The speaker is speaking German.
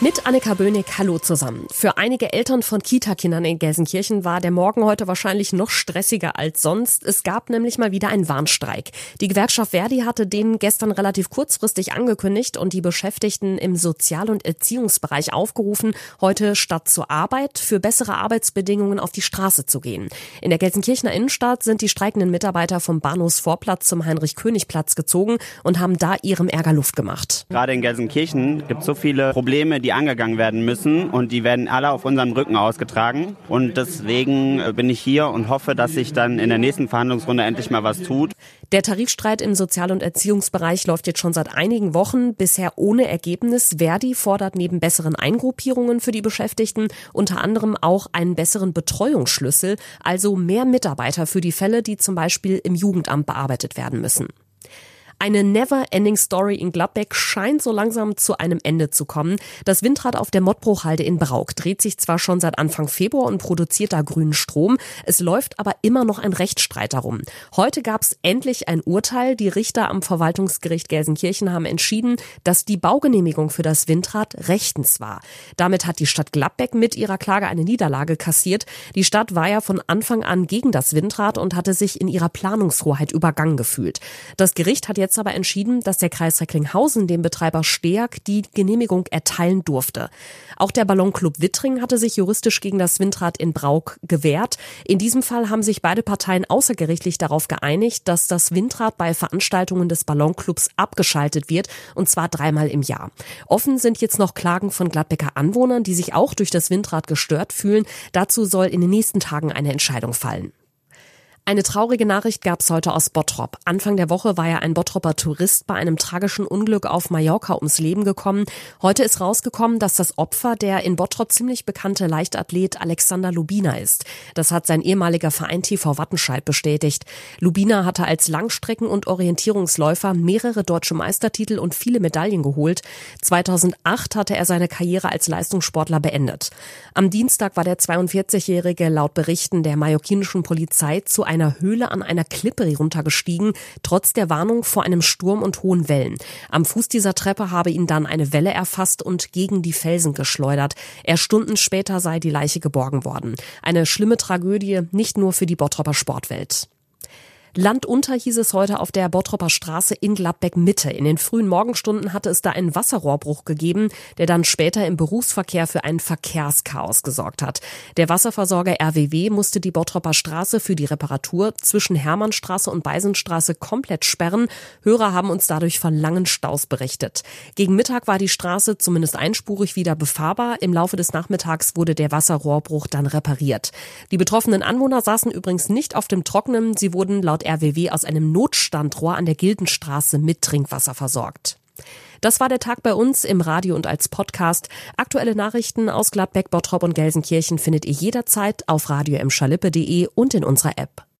Mit Annika Böhnig, hallo zusammen. Für einige Eltern von Kita-Kindern in Gelsenkirchen war der Morgen heute wahrscheinlich noch stressiger als sonst. Es gab nämlich mal wieder einen Warnstreik. Die Gewerkschaft Verdi hatte den gestern relativ kurzfristig angekündigt und die Beschäftigten im Sozial- und Erziehungsbereich aufgerufen, heute statt zur Arbeit für bessere Arbeitsbedingungen auf die Straße zu gehen. In der Gelsenkirchener Innenstadt sind die streikenden Mitarbeiter vom Bahnhofsvorplatz zum Heinrich-König-Platz gezogen und haben da ihrem Ärger Luft gemacht. Gerade in Gelsenkirchen gibt es so viele Probleme, die die angegangen werden müssen und die werden alle auf unseren Rücken ausgetragen. Und deswegen äh, bin ich hier und hoffe, dass sich dann in der nächsten Verhandlungsrunde endlich mal was tut. Der Tarifstreit im Sozial- und Erziehungsbereich läuft jetzt schon seit einigen Wochen, bisher ohne Ergebnis. Verdi fordert neben besseren Eingruppierungen für die Beschäftigten unter anderem auch einen besseren Betreuungsschlüssel, also mehr Mitarbeiter für die Fälle, die zum Beispiel im Jugendamt bearbeitet werden müssen. Eine never-ending Story in Gladbeck scheint so langsam zu einem Ende zu kommen. Das Windrad auf der Mottbruchhalde in Brauk dreht sich zwar schon seit Anfang Februar und produziert da grünen Strom, es läuft aber immer noch ein Rechtsstreit darum. Heute gab es endlich ein Urteil. Die Richter am Verwaltungsgericht Gelsenkirchen haben entschieden, dass die Baugenehmigung für das Windrad rechtens war. Damit hat die Stadt Gladbeck mit ihrer Klage eine Niederlage kassiert. Die Stadt war ja von Anfang an gegen das Windrad und hatte sich in ihrer Planungshoheit übergangen gefühlt. Das Gericht hat jetzt jetzt aber entschieden, dass der Kreis Recklinghausen dem Betreiber Steag die Genehmigung erteilen durfte. Auch der Ballonclub Wittring hatte sich juristisch gegen das Windrad in Brauk gewehrt. In diesem Fall haben sich beide Parteien außergerichtlich darauf geeinigt, dass das Windrad bei Veranstaltungen des Ballonclubs abgeschaltet wird, und zwar dreimal im Jahr. Offen sind jetzt noch Klagen von Gladbecker Anwohnern, die sich auch durch das Windrad gestört fühlen. Dazu soll in den nächsten Tagen eine Entscheidung fallen. Eine traurige Nachricht gab es heute aus Bottrop. Anfang der Woche war ja ein Bottropper Tourist bei einem tragischen Unglück auf Mallorca ums Leben gekommen. Heute ist rausgekommen, dass das Opfer der in Bottrop ziemlich bekannte Leichtathlet Alexander Lubina ist. Das hat sein ehemaliger Verein TV Wattenscheid bestätigt. Lubina hatte als Langstrecken- und Orientierungsläufer mehrere deutsche Meistertitel und viele Medaillen geholt. 2008 hatte er seine Karriere als Leistungssportler beendet. Am Dienstag war der 42-Jährige laut Berichten der mallorquinischen Polizei zu einem einer Höhle an einer Klippe heruntergestiegen, trotz der Warnung vor einem Sturm und hohen Wellen. Am Fuß dieser Treppe habe ihn dann eine Welle erfasst und gegen die Felsen geschleudert. Erst Stunden später sei die Leiche geborgen worden. Eine schlimme Tragödie, nicht nur für die Bottropper Sportwelt. Landunter hieß es heute auf der Bottropper Straße in Gladbeck Mitte. In den frühen Morgenstunden hatte es da einen Wasserrohrbruch gegeben, der dann später im Berufsverkehr für ein Verkehrschaos gesorgt hat. Der Wasserversorger RWW musste die Bottropper Straße für die Reparatur zwischen Hermannstraße und Beisenstraße komplett sperren. Hörer haben uns dadurch von langen Staus berichtet. Gegen Mittag war die Straße zumindest einspurig wieder befahrbar. Im Laufe des Nachmittags wurde der Wasserrohrbruch dann repariert. Die betroffenen Anwohner saßen übrigens nicht auf dem Trockenen. Sie wurden laut RWW aus einem Notstandrohr an der Gildenstraße mit Trinkwasser versorgt. Das war der Tag bei uns im Radio und als Podcast. Aktuelle Nachrichten aus Gladbeck, Bottrop und Gelsenkirchen findet ihr jederzeit auf radio und in unserer App.